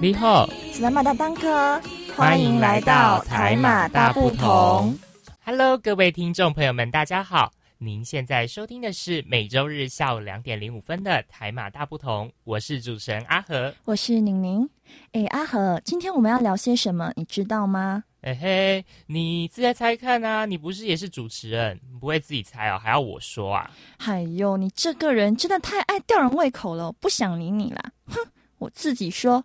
你好，斯拉马大当哥，欢迎来到台马大不同。Hello，各位听众朋友们，大家好。您现在收听的是每周日下午两点零五分的台马大不同，我是主持人阿和，我是宁宁。哎，阿和，今天我们要聊些什么？你知道吗？哎嘿，你自己猜看啊！你不是也是主持人，不会自己猜哦，还要我说啊？哎呦，你这个人真的太爱吊人胃口了，不想理你啦！哼，我自己说。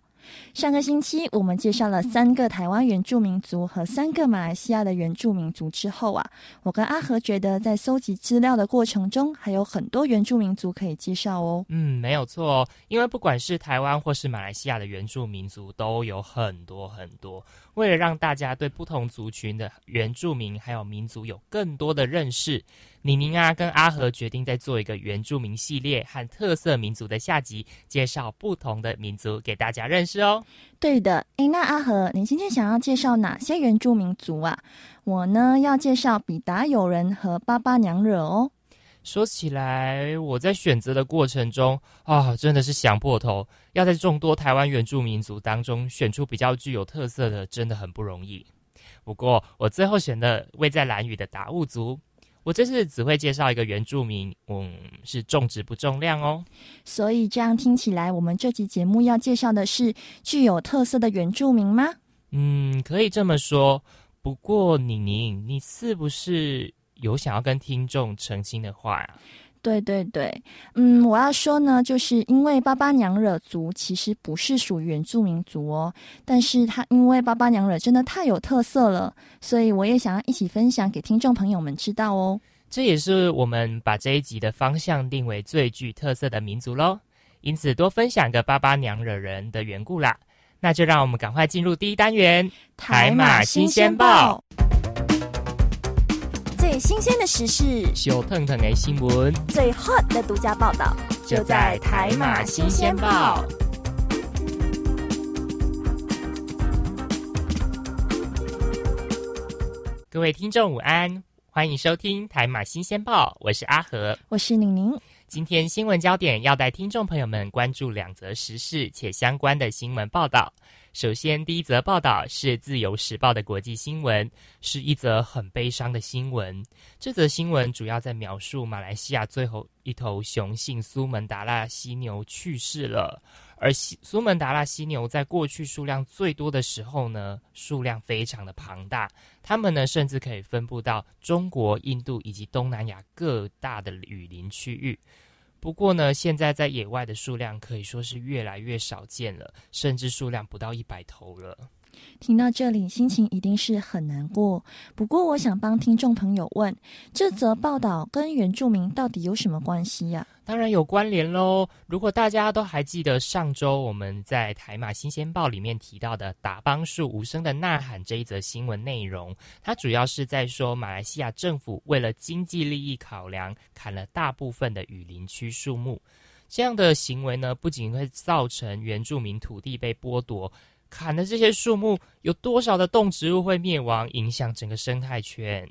上个星期，我们介绍了三个台湾原住民族和三个马来西亚的原住民族之后啊，我跟阿和觉得在搜集资料的过程中，还有很多原住民族可以介绍哦。嗯，没有错哦，因为不管是台湾或是马来西亚的原住民族，都有很多很多。为了让大家对不同族群的原住民还有民族有更多的认识。宁宁啊，跟阿和决定再做一个原住民系列和特色民族的下集，介绍不同的民族给大家认识哦。对的，诶，那阿和，你今天想要介绍哪些原住民族啊？我呢要介绍比达友人和巴巴娘惹哦。说起来，我在选择的过程中啊，真的是想破头，要在众多台湾原住民族当中选出比较具有特色的，真的很不容易。不过，我最后选的位在兰屿的达悟族。我这次只会介绍一个原住民，嗯，是种植不重量哦。所以这样听起来，我们这集节目要介绍的是具有特色的原住民吗？嗯，可以这么说。不过宁宁，你是不是有想要跟听众澄清的话呀？对对对，嗯，我要说呢，就是因为巴巴娘惹族其实不是属于原住民族哦，但是它因为巴巴娘惹真的太有特色了，所以我也想要一起分享给听众朋友们知道哦。这也是我们把这一集的方向定为最具特色的民族喽，因此多分享个巴巴娘惹人的缘故啦。那就让我们赶快进入第一单元——台马新鲜报。最新鲜的时事，小腾腾的新闻，最 hot 的独家报道，就在台马新鲜报。各位听众午安，欢迎收听台马新鲜报，我是阿和，我是宁宁。今天新闻焦点要带听众朋友们关注两则时事且相关的新闻报道。首先，第一则报道是《自由时报》的国际新闻，是一则很悲伤的新闻。这则新闻主要在描述马来西亚最后一头雄性苏门答腊犀牛去世了。而苏门答腊犀牛在过去数量最多的时候呢，数量非常的庞大，它们呢甚至可以分布到中国、印度以及东南亚各大的雨林区域。不过呢，现在在野外的数量可以说是越来越少见了，甚至数量不到一百头了。听到这里，心情一定是很难过。不过，我想帮听众朋友问：这则报道跟原住民到底有什么关系呀？当然有关联喽！如果大家都还记得上周我们在台马新鲜报里面提到的“打帮树无声的呐喊”这一则新闻内容，它主要是在说马来西亚政府为了经济利益考量，砍了大部分的雨林区树木。这样的行为呢，不仅会造成原住民土地被剥夺。砍的这些树木，有多少的动植物会灭亡，影响整个生态圈？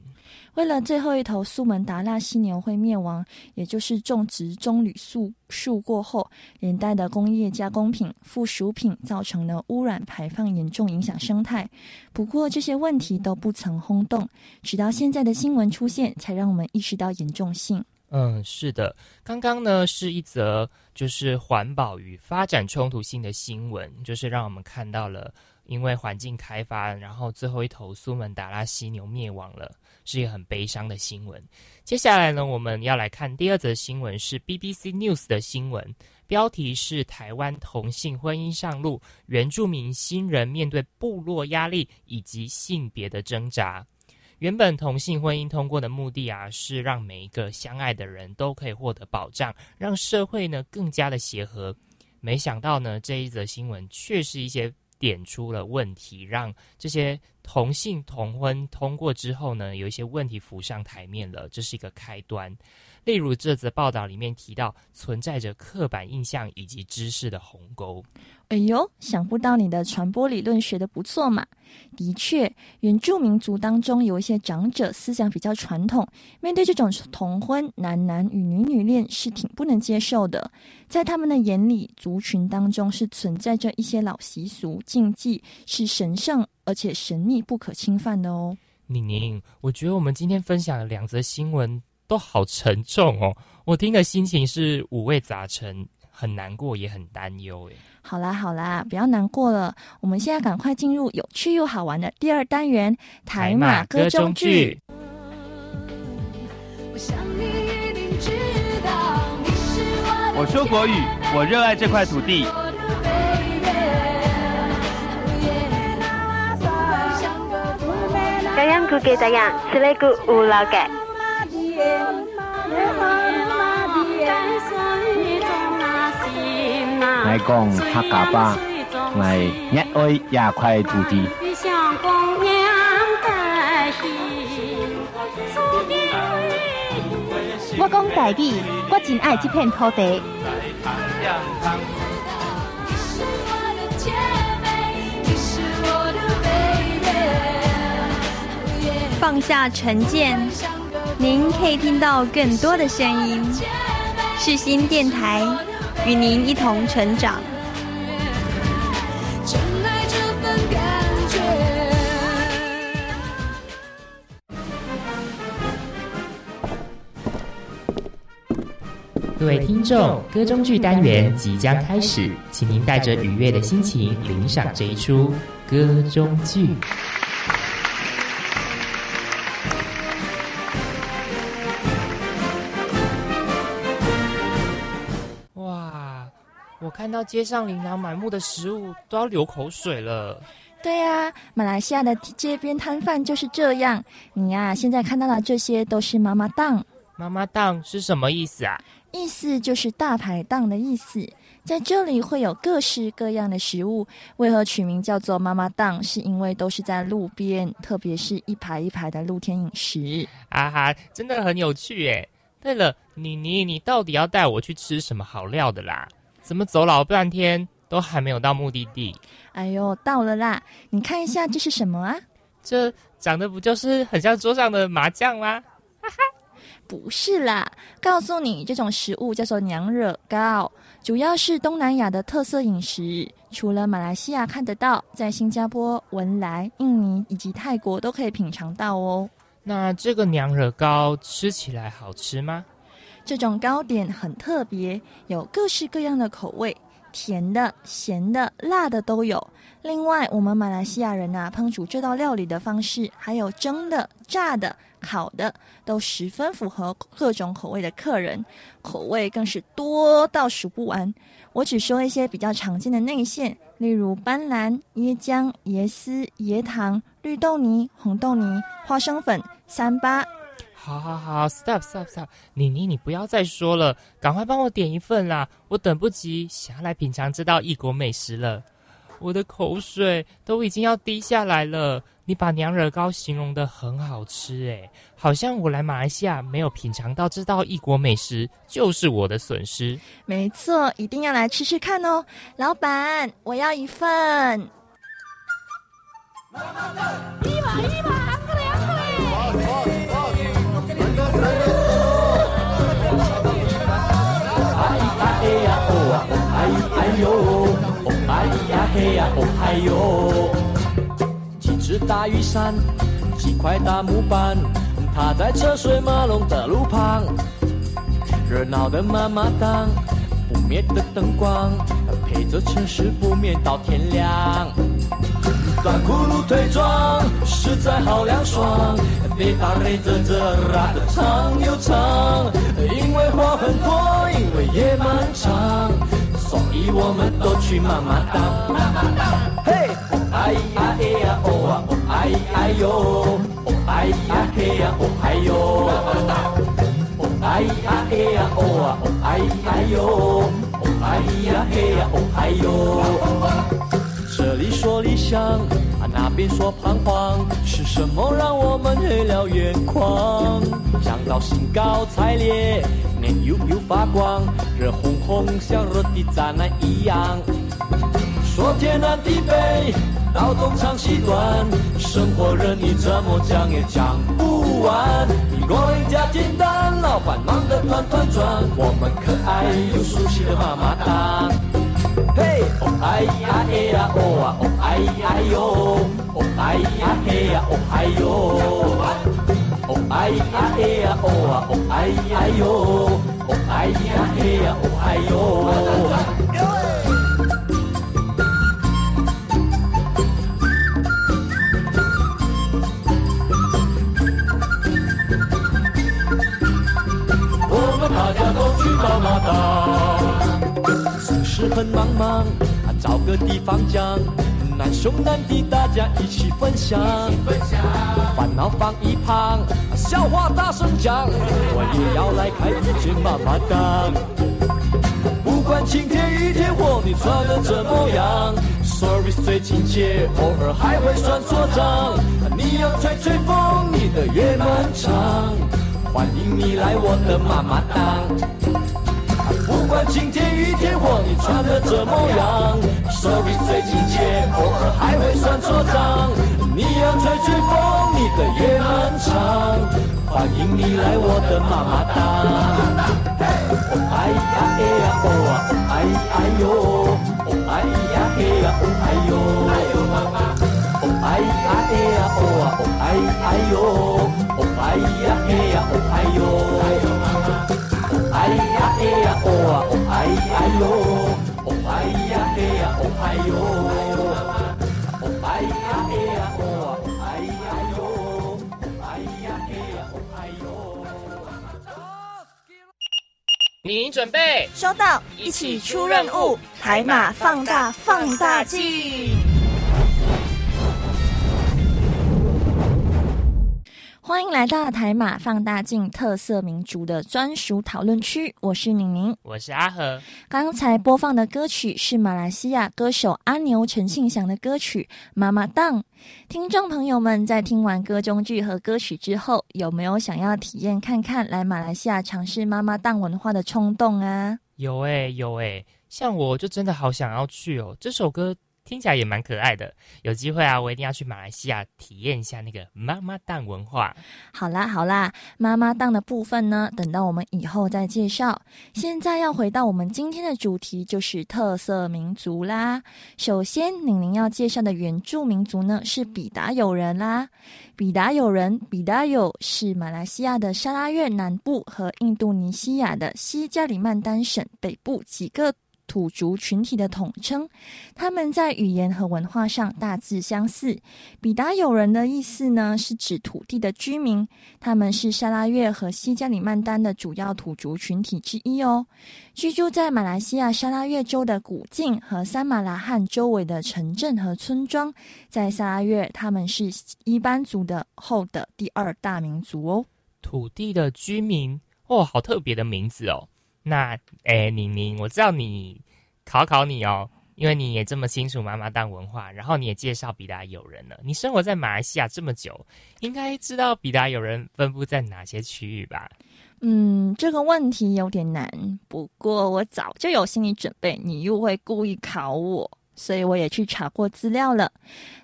为了最后一头苏门答腊犀牛会灭亡，也就是种植棕榈树树过后，连带的工业加工品、附属品造成了污染排放，严重影响生态。不过这些问题都不曾轰动，直到现在的新闻出现，才让我们意识到严重性。嗯，是的，刚刚呢是一则就是环保与发展冲突性的新闻，就是让我们看到了因为环境开发，然后最后一头苏门答腊犀牛灭亡了，是一个很悲伤的新闻。接下来呢，我们要来看第二则新闻，是 BBC News 的新闻，标题是台湾同性婚姻上路，原住民新人面对部落压力以及性别的挣扎。原本同性婚姻通过的目的啊，是让每一个相爱的人都可以获得保障，让社会呢更加的协和。没想到呢，这一则新闻却是一些点出了问题，让这些同性同婚通过之后呢，有一些问题浮上台面了，这是一个开端。例如这则报道里面提到，存在着刻板印象以及知识的鸿沟。哎呦，想不到你的传播理论学的不错嘛！的确，原住民族当中有一些长者思想比较传统，面对这种同婚男男与女女恋是挺不能接受的。在他们的眼里，族群当中是存在着一些老习俗禁忌，是神圣而且神秘不可侵犯的哦。宁宁，我觉得我们今天分享的两则新闻。都好沉重哦，我听的心情是五味杂陈，很难过也很担忧诶。好啦好啦，不要难过了，我们现在赶快进入有趣又好玩的第二单元——台马歌中剧。我说国语，我热爱这块土地。这样古给这样，吃了个无老改。爱讲客家话，爱热爱亚块土地。我讲台语，我真爱这片土地。放下成见。您可以听到更多的声音，世新电台与您一同成长。各位听众，歌中剧单元即将开始，请您带着愉悦的心情领赏这一出歌中剧。看到街上琳琅满目的食物，都要流口水了。对呀，马来西亚的街边摊贩就是这样。你呀，现在看到的这些都是妈妈档。妈妈档是什么意思啊？意思就是大排档的意思。在这里会有各式各样的食物。为何取名叫做妈妈档？是因为都是在路边，特别是一排一排的露天饮食。啊哈，真的很有趣耶！对了，妮妮，你到底要带我去吃什么好料的啦？怎么走老半天都还没有到目的地？哎呦，到了啦！你看一下这是什么啊？这长得不就是很像桌上的麻将吗？哈哈，不是啦！告诉你，这种食物叫做娘惹糕，主要是东南亚的特色饮食。除了马来西亚看得到，在新加坡、文莱、印尼以及泰国都可以品尝到哦。那这个娘惹糕吃起来好吃吗？这种糕点很特别，有各式各样的口味，甜的、咸的、辣的都有。另外，我们马来西亚人呐，烹煮这道料理的方式，还有蒸的、炸的、烤的，都十分符合各种口味的客人，口味更是多到数不完。我只说一些比较常见的内馅，例如斑斓、椰浆、椰丝、椰糖、绿豆泥、红豆泥、花生粉、三八。好好好，stop stop stop，妮妮你不要再说了，赶快帮我点一份啦，我等不及想要来品尝这道异国美食了，我的口水都已经要滴下来了。你把娘惹糕形容的很好吃，诶，好像我来马来西亚没有品尝到这道异国美食就是我的损失。没错，一定要来吃吃看哦，老板，我要一份。一把一把。哟，哦哎呀嘿呀，哦嗨哟！几只大雨伞，几块大木板，踏在车水马龙的路旁。热闹的妈妈档，不灭的灯光，陪着城市不眠到天亮。短裤露腿装，实在好凉爽。别打累着这拉的长又长，因为话很多，因为夜漫长。所以我们都去妈妈档，嘿，哦哎呀哎呀哦啊哦哎哎哟，哦哎呀嘿呀哦哎哟，哦哎呀哎呀哦啊哦哎哎哟，哦哎呀嘿呀哦哎哟。这里说理想，那那边说彷徨，是什么让我们黑了眼眶？想到兴高采烈，脸悠悠发光，热烘烘像热的炸奶一样。说天南地北，到东长西短，生活任你怎么讲也讲不完。一个人家简单，老板忙得团团转，我们可爱又熟悉的妈妈档。嘿，哦哎呀哎呀哦啊哦哎呀哟，哦哎呀嘿呀哦嗨哟，哦哎呀哎呀哦啊哦哎呀哟，哦哎呀嘿呀哦嗨哟。我们大家都去妈妈档，此时很忙忙，找个地方讲，难兄难弟大家一起分享，烦恼放一旁，笑话大声讲，我也要来开一间妈妈档。不管晴天雨天或你穿的怎么样，service 最亲切，偶尔还会算错账。你要吹吹风，你的夜漫长，欢迎你来我的妈妈档。不管晴天雨天或你穿的怎么样手里最亲切，偶尔还会算错账。你要吹吹风，你的夜漫长，欢迎你来我的妈妈档。哎呀哎呀哦啊哎哎哟，哎哟，哦哎呀嘿呀哦嗨哟，哦哎呀哎呀哦啊哦哎哎哟，哦哎呀嘿呀哦哎哟。您准备收到，一起出任务，台马放大放大镜。欢迎来到台马放大镜特色民族的专属讨论区，我是宁宁。我是阿和，刚才播放的歌曲是马来西亚歌手阿牛陈庆祥的歌曲《妈妈档》。听众朋友们在听完歌中剧和歌曲之后，有没有想要体验看看来马来西亚尝试妈妈档文化的冲动啊？有诶、有诶、像我就真的好想要去哦。这首歌听起来也蛮可爱的，有机会啊，我一定要去马来西亚体验一下那个妈妈档文化。好啦好啦，妈妈档的部分呢，等到我们以后再介绍。现在要回到我们今天的主题，就是特色民族啦。首先，宁宁要介绍的原住民族呢是比达友人啦。比达友人，比达友是马来西亚的沙拉越南部和印度尼西亚的西加里曼丹省北部几个土族群体的统称。他们在语言和文化上大致相似。比达友人的意思呢，是指土地的居民，他们是沙拉越和西加里曼丹的主要土族群体之一哦。居住在马来西亚沙拉越州的古晋和三马拉汉周围的城镇和村庄，在沙拉越，他们是伊班族的后的第二大民族哦。土地的居民哦，好特别的名字哦。那诶，宁宁，我知道你考考你哦，因为你也这么清楚妈妈档文化，然后你也介绍比达友人了。你生活在马来西亚这么久，应该知道比达友人分布在哪些区域吧？嗯，这个问题有点难，不过我早就有心理准备，你又会故意考我，所以我也去查过资料了。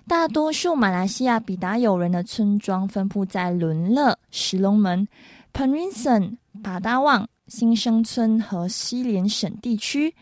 大多数马来西亚比达友人的村庄分布在伦勒、石龙门、Penrison、巴达旺、新生村和西连省地区。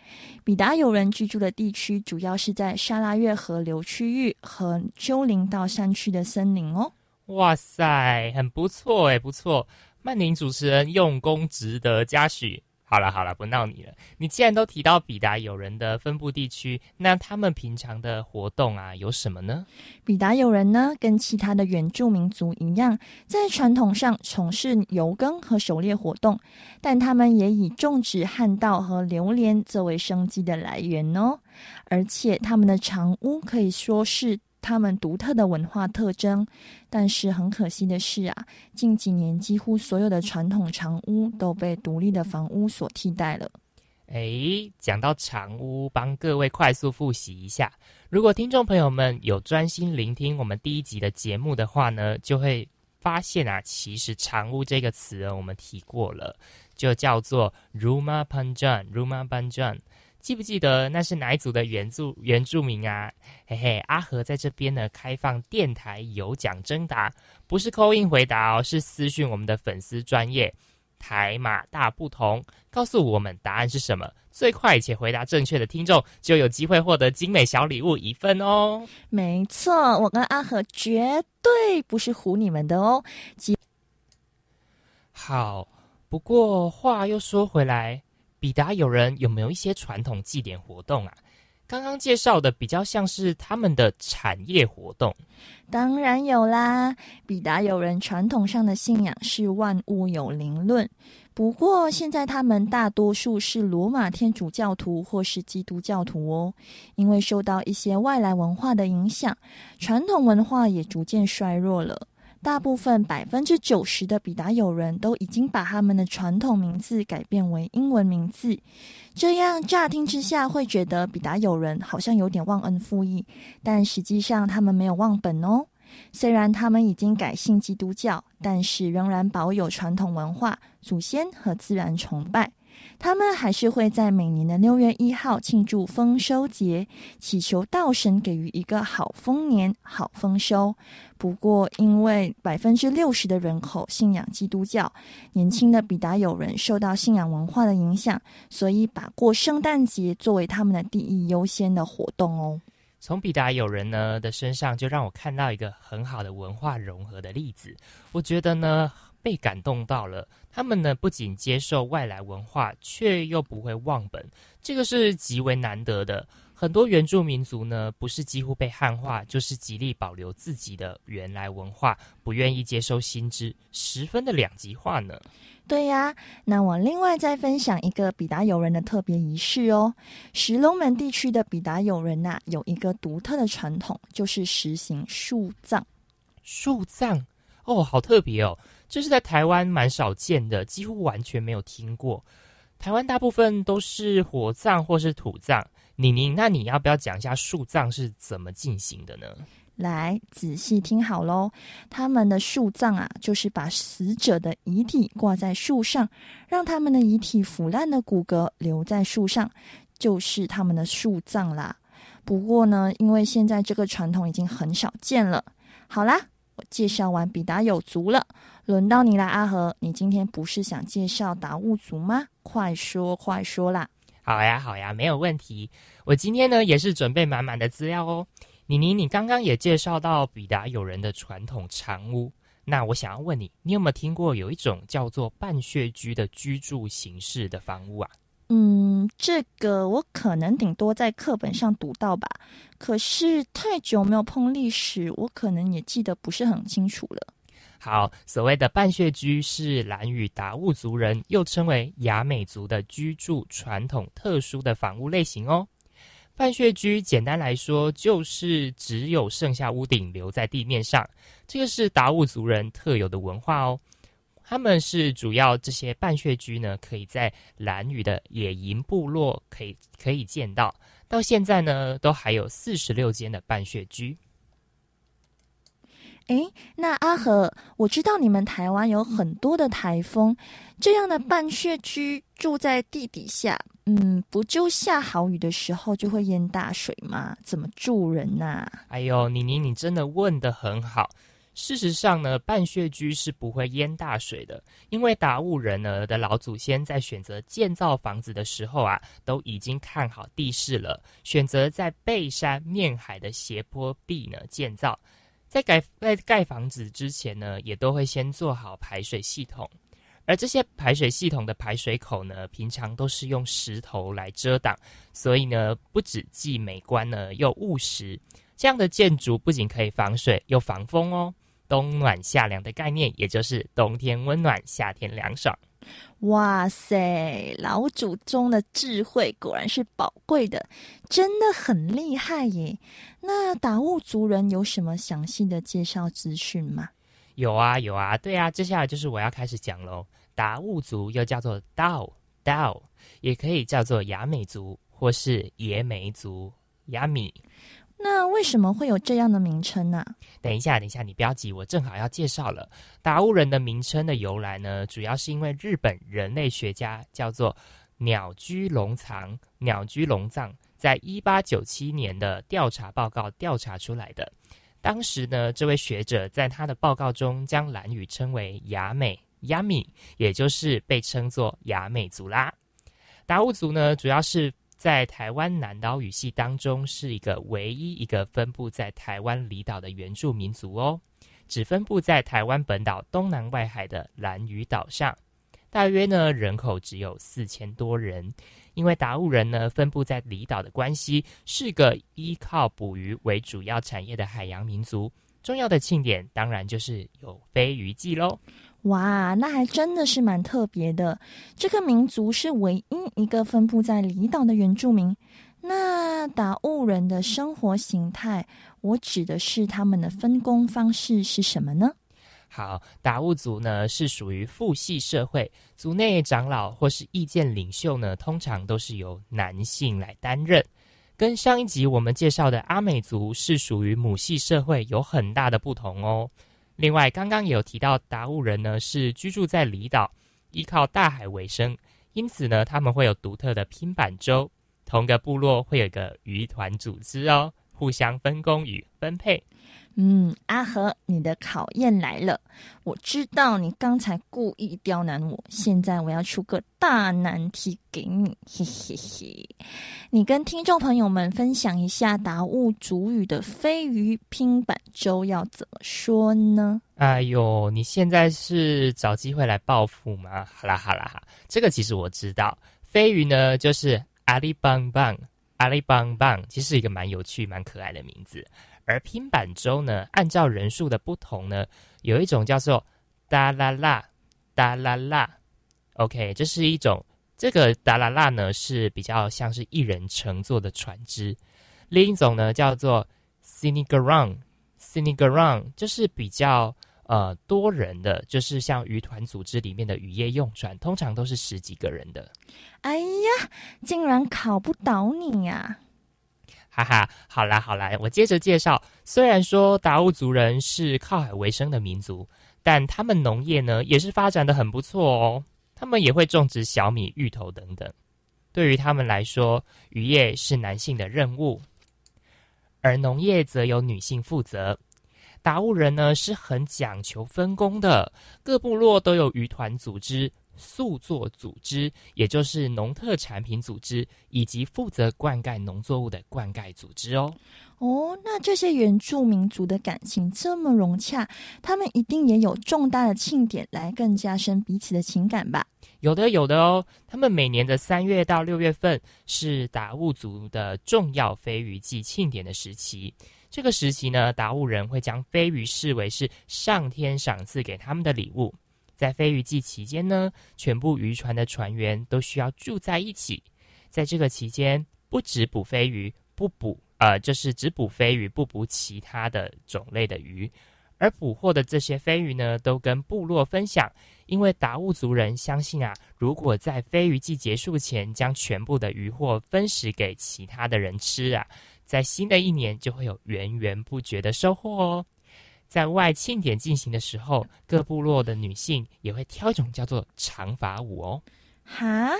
比达友人居住的地区主要是在沙拉越河流区域和丘陵到山区的森林哦。哇塞，很不错诶，不错。曼宁主持人用功值得嘉许。好了好了，不闹你了。你既然都提到比达友人的分布地区，那他们平常的活动啊有什么呢？比达友人呢，跟其他的原住民族一样，在传统上从事油耕和狩猎活动，但他们也以种植旱稻和榴莲作为生计的来源哦。而且他们的长屋可以说是他们独特的文化特征。但是很可惜的是啊，近几年几乎所有的传统长屋都被独立的房屋所替代了。诶，讲到长屋，帮各位快速复习一下。如果听众朋友们有专心聆听我们第一集的节目的话呢，就会发现啊，其实长屋这个词我们提过了，就叫做 Ruma Panjan，Ruma Panjan。记不记得那是哪一组的原住原住民啊？嘿嘿，阿和在这边呢，开放电台有奖征答，不是扣印回答哦，是私讯我们的粉丝专业台马大不同，告诉我们答案是什么，最快且回答正确的听众就有机会获得精美小礼物一份哦。没错，我跟阿和绝对不是唬你们的哦。好，不过话又说回来。比达友人有没有一些传统祭典活动啊？刚刚介绍的比较像是他们的产业活动，当然有啦。比达友人传统上的信仰是万物有灵论，不过现在他们大多数是罗马天主教徒或是基督教徒哦。因为受到一些外来文化的影响，传统文化也逐渐衰弱了。大部分百分之九十的比达友人都已经把他们的传统名字改变为英文名字，这样乍听之下会觉得比达友人好像有点忘恩负义，但实际上他们没有忘本哦。虽然他们已经改信基督教，但是仍然保有传统文化、祖先和自然崇拜。他们还是会在每年的六月一号庆祝丰收节，祈求道神给予一个好丰年、好丰收。不过，因为百分之六十的人口信仰基督教，年轻的比达友人受到信仰文化的影响，所以把过圣诞节作为他们的第一优先的活动哦。从比达友人呢的身上，就让我看到一个很好的文化融合的例子。我觉得呢。被感动到了，他们呢不仅接受外来文化，却又不会忘本，这个是极为难得的。很多原住民族呢，不是几乎被汉化，就是极力保留自己的原来文化，不愿意接收新知，十分的两极化呢。对呀，那我另外再分享一个比达友人的特别仪式哦。石龙门地区的比达友人呐，有一个独特的传统，就是实行树葬。树葬哦，好特别哦。这是在台湾蛮少见的，几乎完全没有听过。台湾大部分都是火葬或是土葬。宁宁，那你要不要讲一下树葬是怎么进行的呢？来，仔细听好喽。他们的树葬啊，就是把死者的遗体挂在树上，让他们的遗体腐烂的骨骼留在树上，就是他们的树葬啦。不过呢，因为现在这个传统已经很少见了。好啦，我介绍完比达有族了。轮到你了，阿和，你今天不是想介绍达悟族吗？快说快说啦！好呀好呀，没有问题。我今天呢也是准备满满的资料哦。妮妮，你刚刚也介绍到比达友人的传统长屋，那我想要问你，你有没有听过有一种叫做半穴居的居住形式的房屋啊？嗯，这个我可能顶多在课本上读到吧，可是太久没有碰历史，我可能也记得不是很清楚了。好，所谓的半穴居是兰屿达悟族人，又称为雅美族的居住传统特殊的房屋类型哦。半穴居简单来说，就是只有剩下屋顶留在地面上，这个是达悟族人特有的文化哦。他们是主要这些半穴居呢，可以在兰屿的野营部落可以可以见到，到现在呢，都还有四十六间的半穴居。哎，那阿和，我知道你们台湾有很多的台风，这样的半穴居住在地底下，嗯，不就下好雨的时候就会淹大水吗？怎么住人呐？哎呦，妮妮，你真的问得很好。事实上呢，半穴居是不会淹大水的，因为达悟人呢的老祖先在选择建造房子的时候啊，都已经看好地势了，选择在背山面海的斜坡壁呢建造。在盖在盖房子之前呢，也都会先做好排水系统，而这些排水系统的排水口呢，平常都是用石头来遮挡，所以呢，不止既美观呢，又务实。这样的建筑不仅可以防水，又防风哦，冬暖夏凉的概念，也就是冬天温暖，夏天凉爽。哇塞，老祖宗的智慧果然是宝贵的，真的很厉害耶！那达悟族人有什么详细的介绍资讯吗？有啊，有啊，对啊，接下来就是我要开始讲喽。达悟族又叫做道 Dao，也可以叫做雅美族或是野美族雅米。那为什么会有这样的名称呢？等一下，等一下，你不要急，我正好要介绍了达悟人的名称的由来呢，主要是因为日本人类学家叫做鸟居龙藏、鸟居龙藏，在一八九七年的调查报告调查出来的。当时呢，这位学者在他的报告中将兰语称为雅美、雅米，也就是被称作雅美族啦。达悟族呢，主要是。在台湾南岛语系当中，是一个唯一一个分布在台湾离岛的原住民族哦，只分布在台湾本岛东南外海的兰屿岛上，大约呢人口只有四千多人。因为达悟人呢分布在离岛的关系，是个依靠捕鱼为主要产业的海洋民族。重要的庆典当然就是有飞鱼季喽。哇，那还真的是蛮特别的。这个民族是唯一一个分布在离岛的原住民。那达悟人的生活形态，我指的是他们的分工方式是什么呢？好，达悟族呢是属于父系社会，族内长老或是意见领袖呢，通常都是由男性来担任。跟上一集我们介绍的阿美族是属于母系社会，有很大的不同哦。另外，刚刚有提到达悟人呢，是居住在离岛，依靠大海为生，因此呢，他们会有独特的拼板舟，同个部落会有个渔团组织哦，互相分工与分配。嗯，阿和，你的考验来了。我知道你刚才故意刁难我，现在我要出个大难题给你，嘿嘿嘿。你跟听众朋友们分享一下达悟主语的飞鱼拼板舟要怎么说呢？哎呦，你现在是找机会来报复吗？好啦好啦哈，这个其实我知道，飞鱼呢就是阿里邦邦，阿里邦邦，其实是一个蛮有趣、蛮可爱的名字。而拼板舟呢，按照人数的不同呢，有一种叫做哒啦啦，哒啦啦，OK，这是一种这个哒啦啦呢是比较像是一人乘坐的船只，另一种呢叫做 sinigaron sinigaron，就是比较呃多人的，就是像渔团组织里面的渔业用船，通常都是十几个人的。哎呀，竟然考不倒你呀！哈哈，好啦好啦，我接着介绍。虽然说达悟族人是靠海为生的民族，但他们农业呢也是发展的很不错哦。他们也会种植小米、芋头等等。对于他们来说，渔业是男性的任务，而农业则由女性负责。达悟人呢是很讲求分工的，各部落都有渔团组织。塑作组织，也就是农特产品组织，以及负责灌溉农作物的灌溉组织哦。哦，那这些原住民族的感情这么融洽，他们一定也有重大的庆典来更加深彼此的情感吧？有的，有的哦。他们每年的三月到六月份是达悟族的重要飞鱼季庆典的时期。这个时期呢，达悟人会将飞鱼视为是上天赏赐给他们的礼物。在飞鱼季期间呢，全部渔船的船员都需要住在一起。在这个期间，不只捕飞鱼，不捕呃，就是只捕飞鱼，不捕其他的种类的鱼。而捕获的这些飞鱼呢，都跟部落分享，因为达悟族人相信啊，如果在飞鱼季结束前将全部的渔获分食给其他的人吃啊，在新的一年就会有源源不绝的收获哦。在外庆典进行的时候，各部落的女性也会跳一种叫做长发舞哦。哈，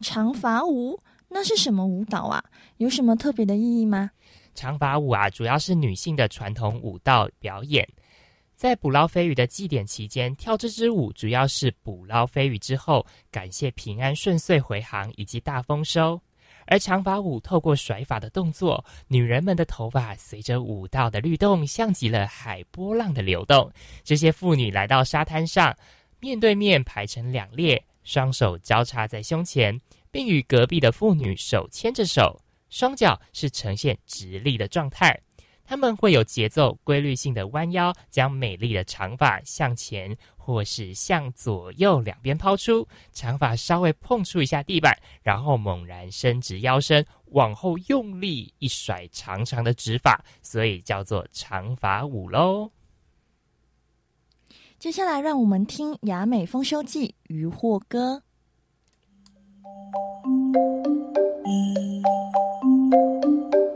长发舞那是什么舞蹈啊？有什么特别的意义吗？长发舞啊，主要是女性的传统舞蹈表演。在捕捞飞鱼的祭典期间，跳这支舞主要是捕捞飞鱼之后，感谢平安顺遂回航以及大丰收。而长发舞透过甩发的动作，女人们的头发随着舞蹈的律动，像极了海波浪的流动。这些妇女来到沙滩上，面对面排成两列，双手交叉在胸前，并与隔壁的妇女手牵着手，双脚是呈现直立的状态。他们会有节奏、规律性的弯腰，将美丽的长发向前或是向左右两边抛出，长发稍微碰触一下地板，然后猛然伸直腰身，往后用力一甩长长的直发，所以叫做长发舞喽。接下来，让我们听《雅美丰收季渔获歌》。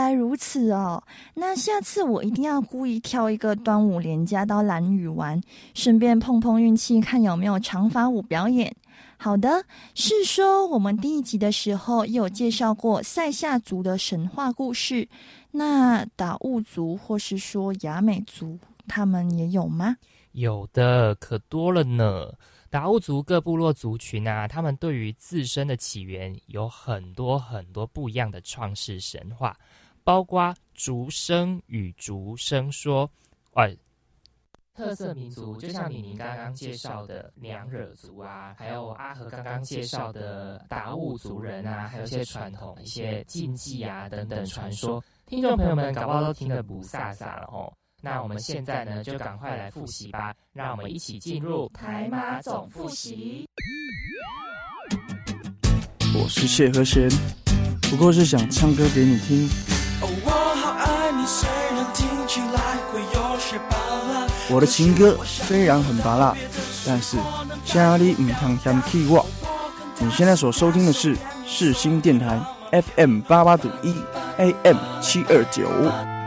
来如此哦。那下次我一定要故意挑一个端午连假到蓝屿玩，顺便碰碰运气，看有没有长发舞表演。好的，是说我们第一集的时候也有介绍过塞夏族的神话故事，那达悟族或是说雅美族，他们也有吗？有的，可多了呢。达悟族各部落族群啊，他们对于自身的起源有很多很多不一样的创世神话，包括竹声与竹声说，哎，特色民族就像李宁刚刚介绍的娘惹族啊，还有阿和刚刚介绍的达悟族人啊，还有一些传统、一些禁忌啊等等传说，听众朋友们搞不好都听得不飒飒了哦。那我们现在呢，就赶快来复习吧。让我们一起进入台马总复习。我是谢和弦，不过是想唱歌给你听。我的情歌虽然很拔辣，但是家里唔通嫌弃我。你现在所收听的是世新电台 FM 八八点一 AM 七二九。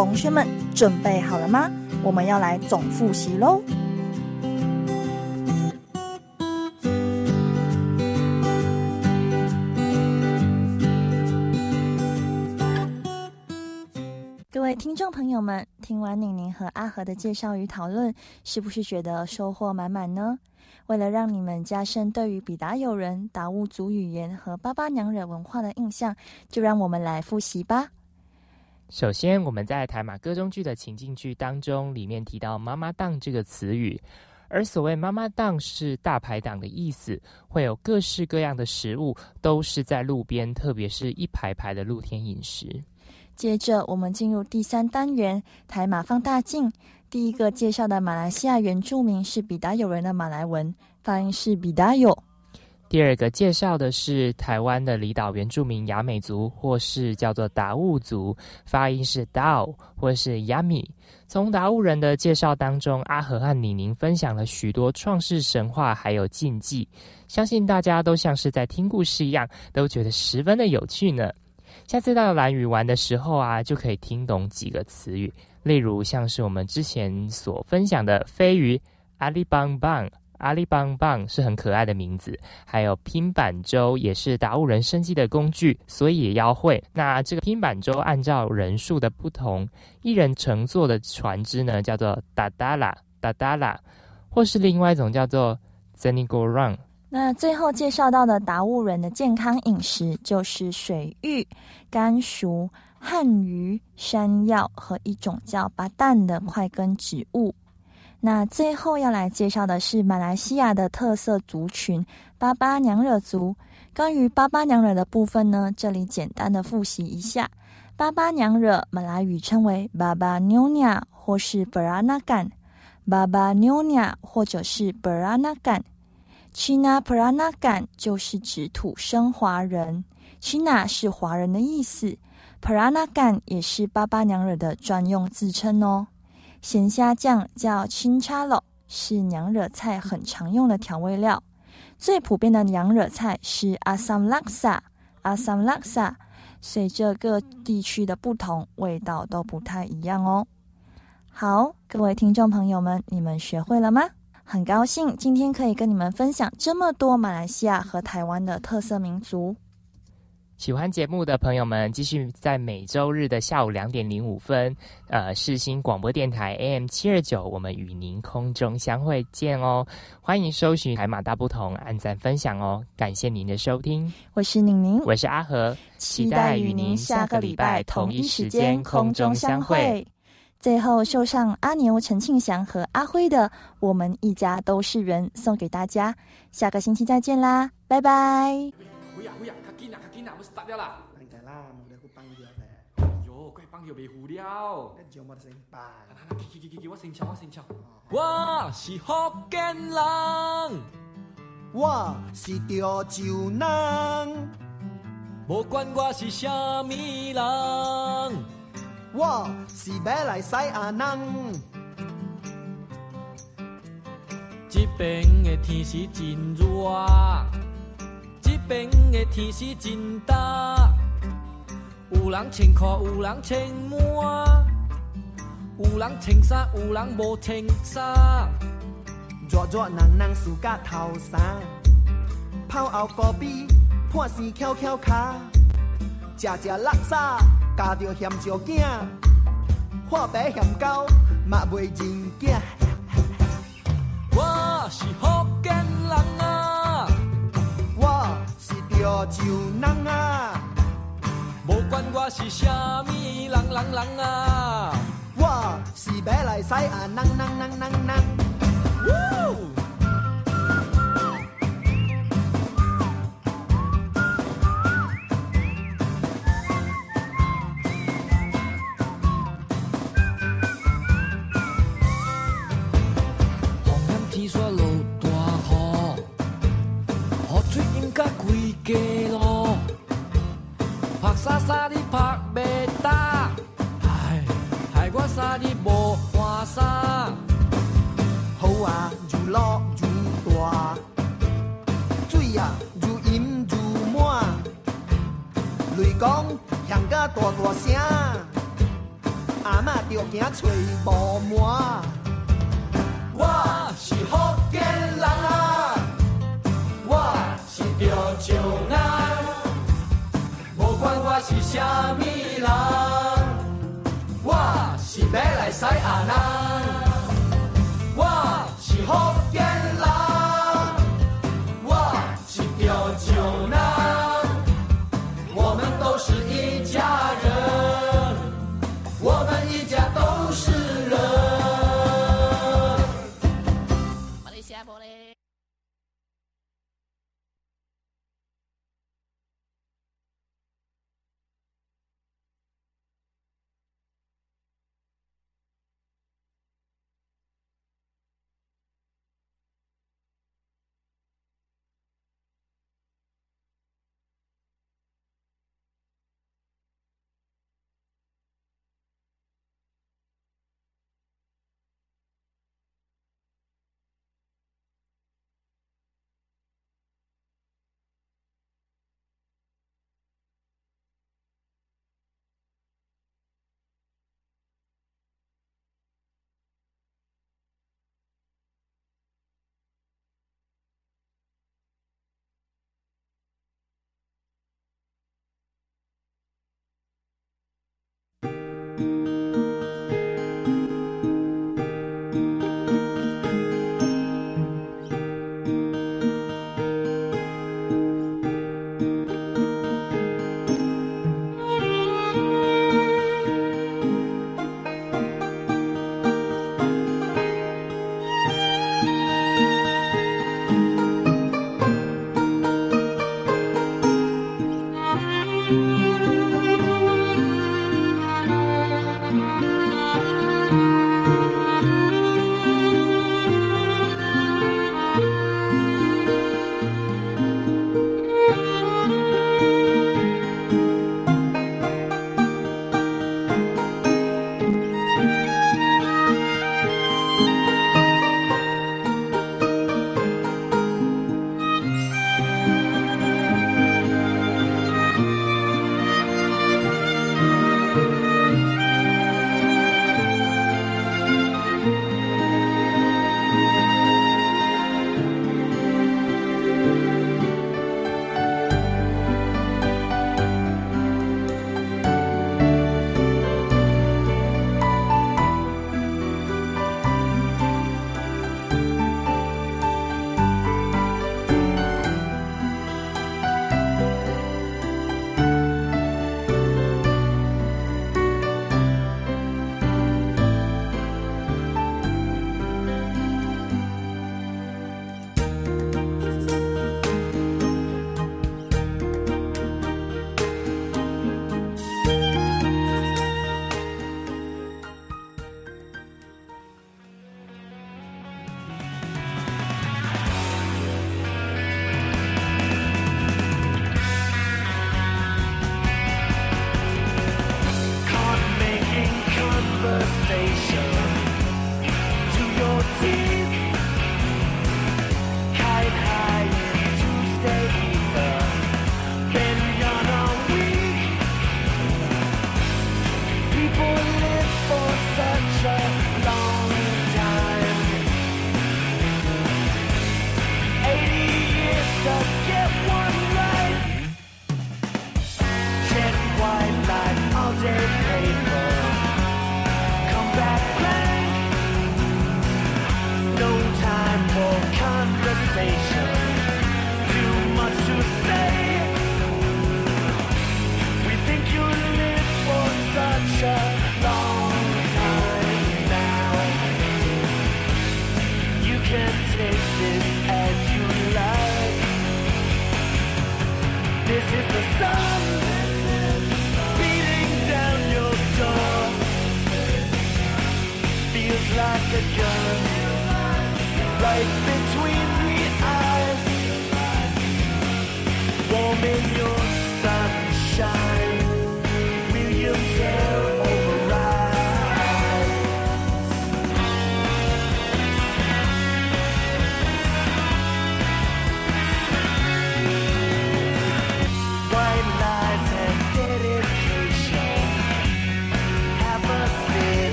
同学们准备好了吗？我们要来总复习喽。各位听众朋友们，听完宁宁和阿和的介绍与讨论，是不是觉得收获满满呢？为了让你们加深对于比达友人、达悟族语言和巴巴娘惹文化的印象，就让我们来复习吧。首先，我们在台马歌中剧的情境剧当中，里面提到“妈妈档”这个词语，而所谓“妈妈档”是大排档的意思，会有各式各样的食物，都是在路边，特别是一排排的露天饮食。接着，我们进入第三单元——台马放大镜。第一个介绍的马来西亚原住民是比达友人的马来文，发音是比达友。第二个介绍的是台湾的离岛原住民雅美族，或是叫做达悟族，发音是 Dao 或是 Yami。从达悟人的介绍当中，阿和和李宁分享了许多创世神话，还有禁忌，相信大家都像是在听故事一样，都觉得十分的有趣呢。下次到蓝屿玩的时候啊，就可以听懂几个词语，例如像是我们之前所分享的飞鱼阿里邦邦。阿里邦邦是很可爱的名字，还有拼板舟也是达悟人生计的工具，所以也要会。那这个拼板舟按照人数的不同，一人乘坐的船只呢叫做达达拉达达拉，或是另外一种叫做 Zenigorang。那最后介绍到的达悟人的健康饮食就是水域、甘薯、汉鱼、山药和一种叫巴旦的块根植物。那最后要来介绍的是马来西亚的特色族群巴巴娘惹族。关于巴巴娘惹的部分呢，这里简单的复习一下：巴巴娘惹马来语称为巴巴妞亚或是 Beranagan，巴巴妞亚或者是 Beranagan。China Peranagan 就是指土生华人，China 是华人的意思，Peranagan 也是巴巴娘惹的专用自称哦。咸虾酱叫青叉肉，是娘惹菜很常用的调味料。最普遍的娘惹菜是阿桑拉萨，阿桑拉萨。随着各地区的不同，味道都不太一样哦。好，各位听众朋友们，你们学会了吗？很高兴今天可以跟你们分享这么多马来西亚和台湾的特色民族。喜欢节目的朋友们，继续在每周日的下午两点零五分，呃，世新广播电台 AM 七二九，我们与您空中相会见哦。欢迎搜寻海马大不同，按赞分享哦。感谢您的收听，我是宁宁，我是阿和，期待与您下个礼拜同一时间空中相会。最后，送上阿牛、陈庆祥和阿辉的《我们一家都是人》送给大家，下个星期再见啦，拜拜。杀掉啦！等下啦，冇得去放掉噻。哟，快放掉被糊掉。得先办。来来，去去去去，我先敲，我先敲。我是福建人，我是潮州人，不管我是虾米人，我是要来西亚人。这边的天是真热。这边的天是真大，有人穿裤，有人穿袜，有人穿衫，有人无穿衫。热热人人输甲头衫，泡后高比破生翘翘脚，食食垃圾加着咸椒镜，画白咸狗嘛袂认惊。我是潮州人啊，无管我是啥物人人人啊，我是要来西亚人人人人人。雷公响甲大大声，阿嬷着惊找无满。我是福建人啊！我是潮州人，无管我是啥物人，我是要来西安人，我是福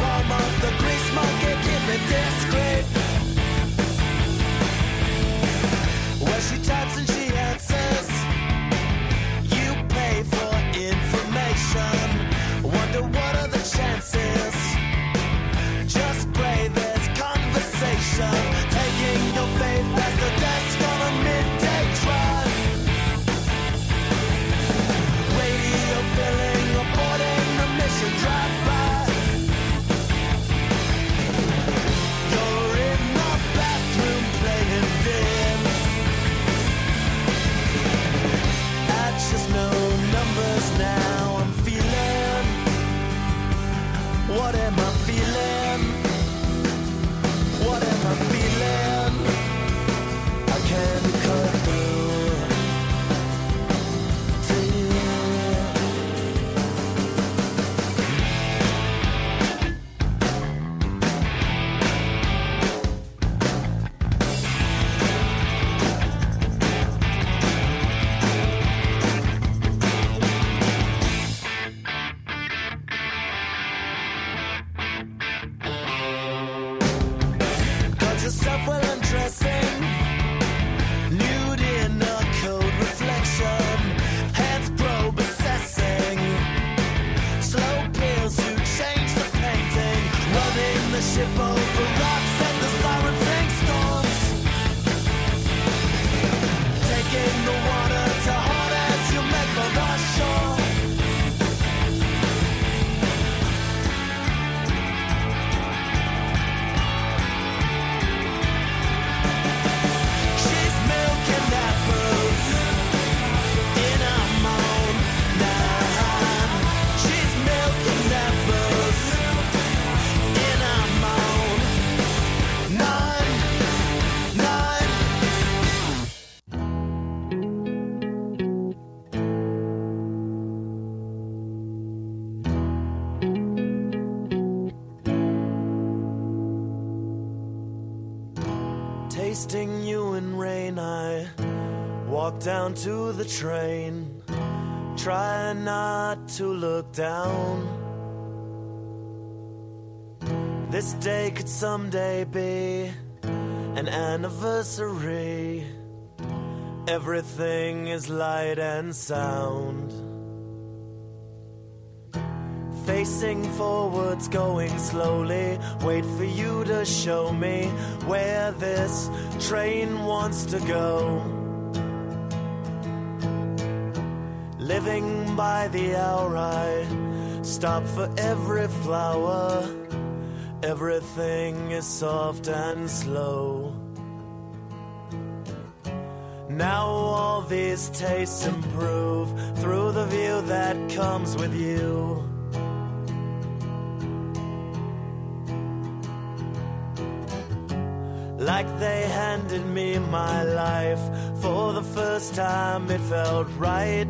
up of the down to the train, trying not to look down. This day could someday be an anniversary. Everything is light and sound. Facing forwards, going slowly. Wait for you to show me where this train wants to go. Living by the hour, I stop for every flower. Everything is soft and slow. Now all these tastes improve through the view that comes with you. Like they handed me my life for the first time, it felt right.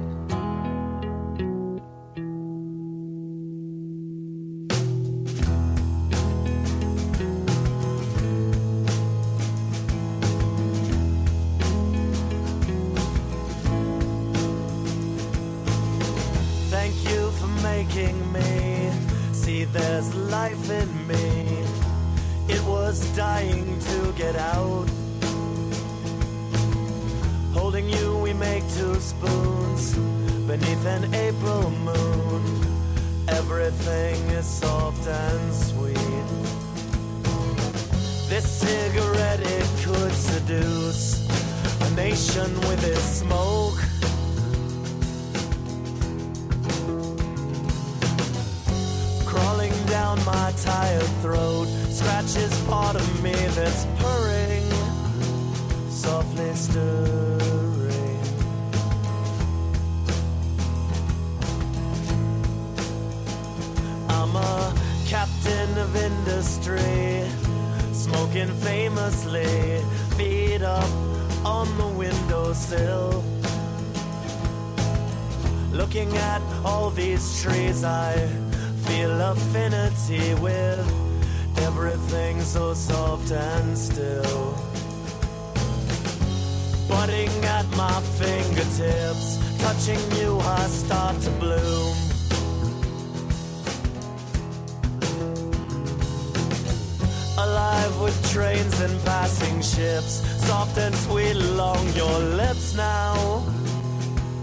Ships, soft and sweet along your lips now.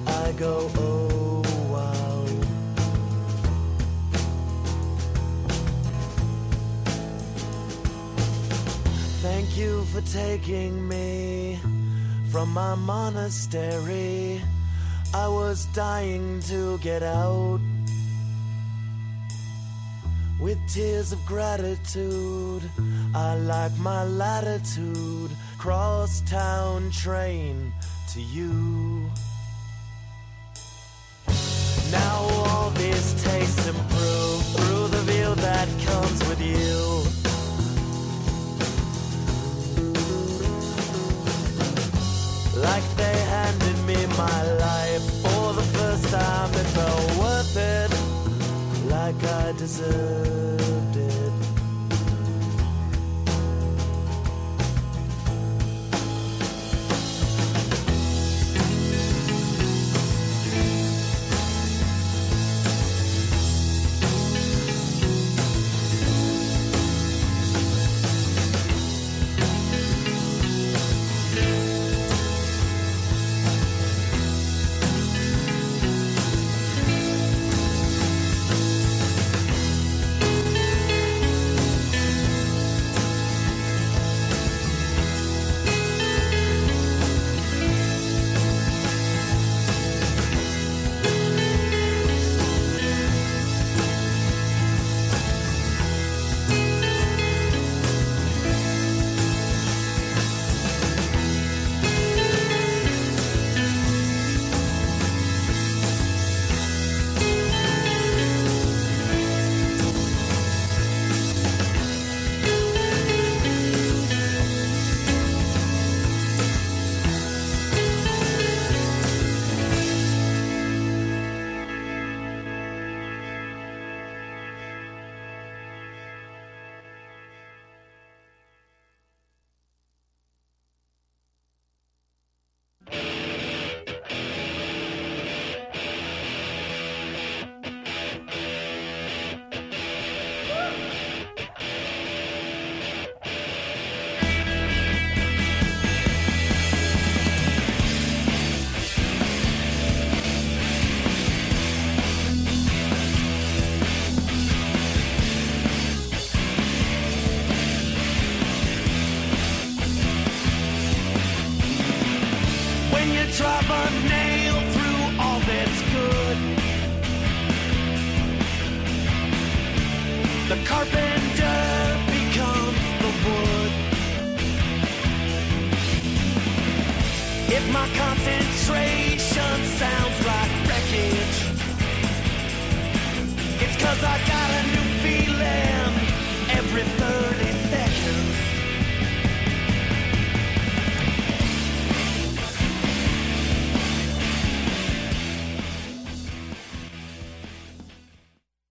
I go, oh wow. Thank you for taking me from my monastery. I was dying to get out. With tears of gratitude, I like my latitude. Cross town train to you. Now all these tastes improve through the view that comes with you. like they handed me my life for the first time. It felt worth it, like I deserved it.